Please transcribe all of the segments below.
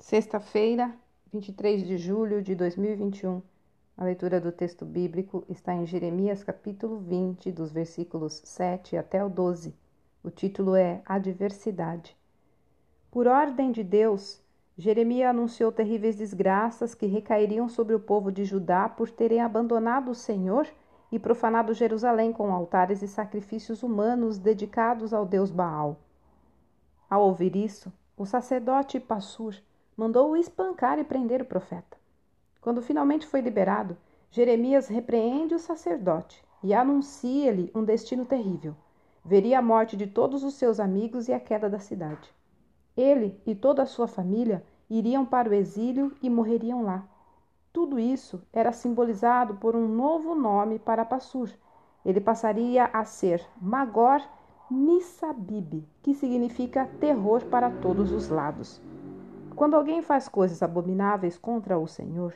Sexta-feira, 23 de julho de 2021. A leitura do texto bíblico está em Jeremias capítulo 20, dos versículos 7 até o 12. O título é Adversidade. Por ordem de Deus, Jeremias anunciou terríveis desgraças que recairiam sobre o povo de Judá por terem abandonado o Senhor e profanado Jerusalém com altares e sacrifícios humanos dedicados ao deus Baal. Ao ouvir isso, o sacerdote Passur mandou-o espancar e prender o profeta. Quando finalmente foi liberado, Jeremias repreende o sacerdote e anuncia-lhe um destino terrível. Veria a morte de todos os seus amigos e a queda da cidade. Ele e toda a sua família iriam para o exílio e morreriam lá. Tudo isso era simbolizado por um novo nome para Passur. Ele passaria a ser Magor Missabib, que significa terror para todos os lados. Quando alguém faz coisas abomináveis contra o Senhor,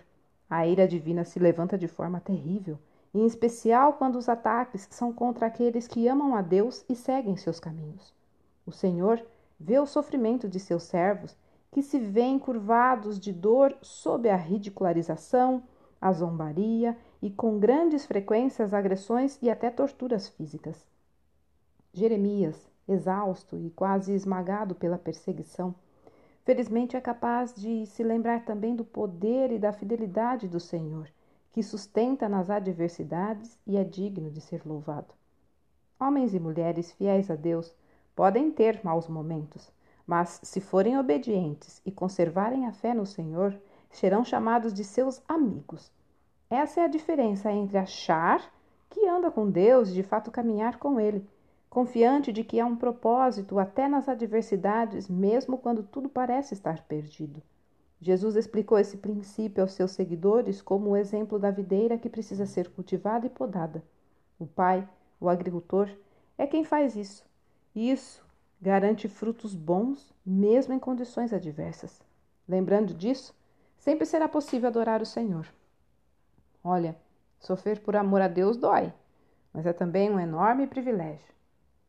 a ira divina se levanta de forma terrível, em especial quando os ataques são contra aqueles que amam a Deus e seguem seus caminhos. O Senhor vê o sofrimento de seus servos, que se veem curvados de dor sob a ridicularização, a zombaria e com grandes frequências agressões e até torturas físicas. Jeremias, exausto e quase esmagado pela perseguição, Felizmente é capaz de se lembrar também do poder e da fidelidade do Senhor, que sustenta nas adversidades e é digno de ser louvado. Homens e mulheres fiéis a Deus podem ter maus momentos, mas se forem obedientes e conservarem a fé no Senhor, serão chamados de seus amigos. Essa é a diferença entre achar que anda com Deus e de fato caminhar com Ele confiante de que há um propósito até nas adversidades, mesmo quando tudo parece estar perdido. Jesus explicou esse princípio aos seus seguidores como o exemplo da videira que precisa ser cultivada e podada. O pai, o agricultor, é quem faz isso. Isso garante frutos bons, mesmo em condições adversas. Lembrando disso, sempre será possível adorar o Senhor. Olha, sofrer por amor a Deus dói, mas é também um enorme privilégio.